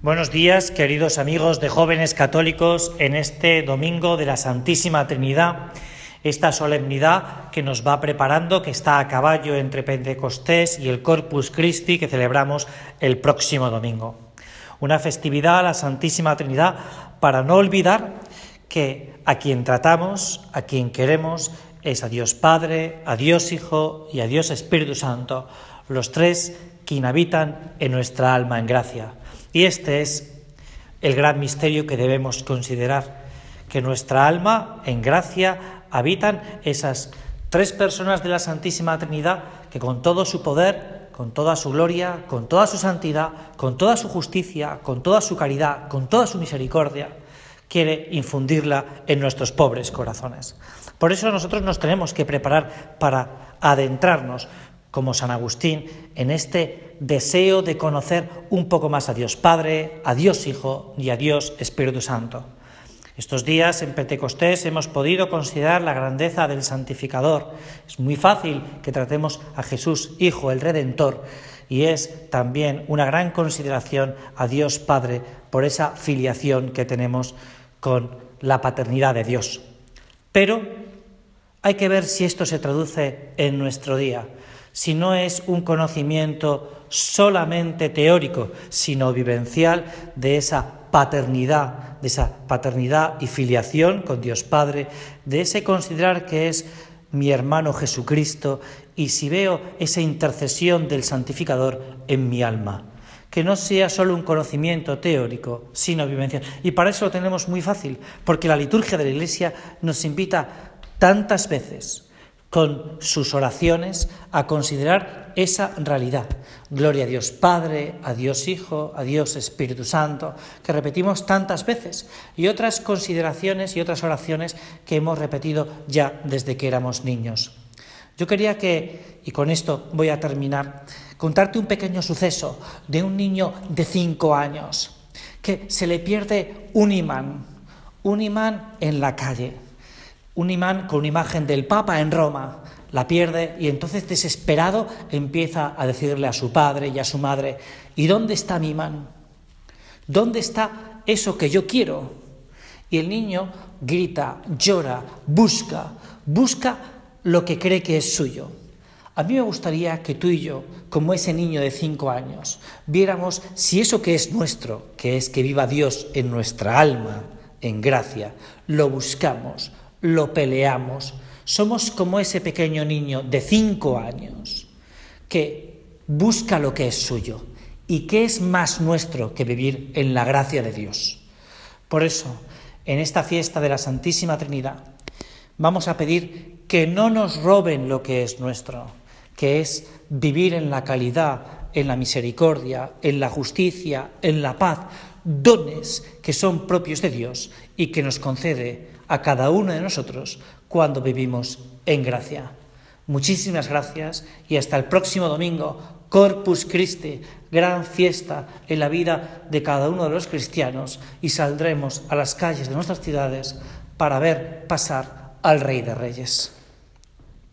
Buenos días, queridos amigos de jóvenes católicos, en este domingo de la Santísima Trinidad, esta solemnidad que nos va preparando, que está a caballo entre Pentecostés y el Corpus Christi que celebramos el próximo domingo. Una festividad a la Santísima Trinidad para no olvidar que a quien tratamos, a quien queremos, es a Dios Padre, a Dios Hijo y a Dios Espíritu Santo, los tres quien habitan en nuestra alma en gracia. Y este es el gran misterio que debemos considerar, que nuestra alma en gracia habitan esas tres personas de la Santísima Trinidad que con todo su poder, con toda su gloria, con toda su santidad, con toda su justicia, con toda su caridad, con toda su misericordia, quiere infundirla en nuestros pobres corazones. Por eso nosotros nos tenemos que preparar para adentrarnos como San Agustín, en este deseo de conocer un poco más a Dios Padre, a Dios Hijo y a Dios Espíritu Santo. Estos días en Pentecostés hemos podido considerar la grandeza del santificador. Es muy fácil que tratemos a Jesús Hijo, el Redentor, y es también una gran consideración a Dios Padre por esa filiación que tenemos con la paternidad de Dios. Pero hay que ver si esto se traduce en nuestro día si no es un conocimiento solamente teórico, sino vivencial de esa paternidad, de esa paternidad y filiación con Dios Padre, de ese considerar que es mi hermano Jesucristo y si veo esa intercesión del santificador en mi alma. Que no sea solo un conocimiento teórico, sino vivencial. Y para eso lo tenemos muy fácil, porque la liturgia de la Iglesia nos invita tantas veces con sus oraciones a considerar esa realidad. Gloria a Dios Padre, a Dios Hijo, a Dios Espíritu Santo, que repetimos tantas veces, y otras consideraciones y otras oraciones que hemos repetido ya desde que éramos niños. Yo quería que, y con esto voy a terminar, contarte un pequeño suceso de un niño de cinco años que se le pierde un imán, un imán en la calle un imán con una imagen del Papa en Roma, la pierde y entonces desesperado empieza a decirle a su padre y a su madre, ¿y dónde está mi imán? ¿Dónde está eso que yo quiero? Y el niño grita, llora, busca, busca lo que cree que es suyo. A mí me gustaría que tú y yo, como ese niño de cinco años, viéramos si eso que es nuestro, que es que viva Dios en nuestra alma, en gracia, lo buscamos, lo peleamos. Somos como ese pequeño niño de cinco años que busca lo que es suyo y que es más nuestro que vivir en la gracia de Dios. Por eso, en esta fiesta de la Santísima Trinidad, vamos a pedir que no nos roben lo que es nuestro, que es vivir en la calidad, en la misericordia, en la justicia, en la paz, dones que son propios de Dios y que nos concede a cada uno de nosotros cuando vivimos en gracia. Muchísimas gracias y hasta el próximo domingo, Corpus Christi, gran fiesta en la vida de cada uno de los cristianos y saldremos a las calles de nuestras ciudades para ver pasar al Rey de Reyes.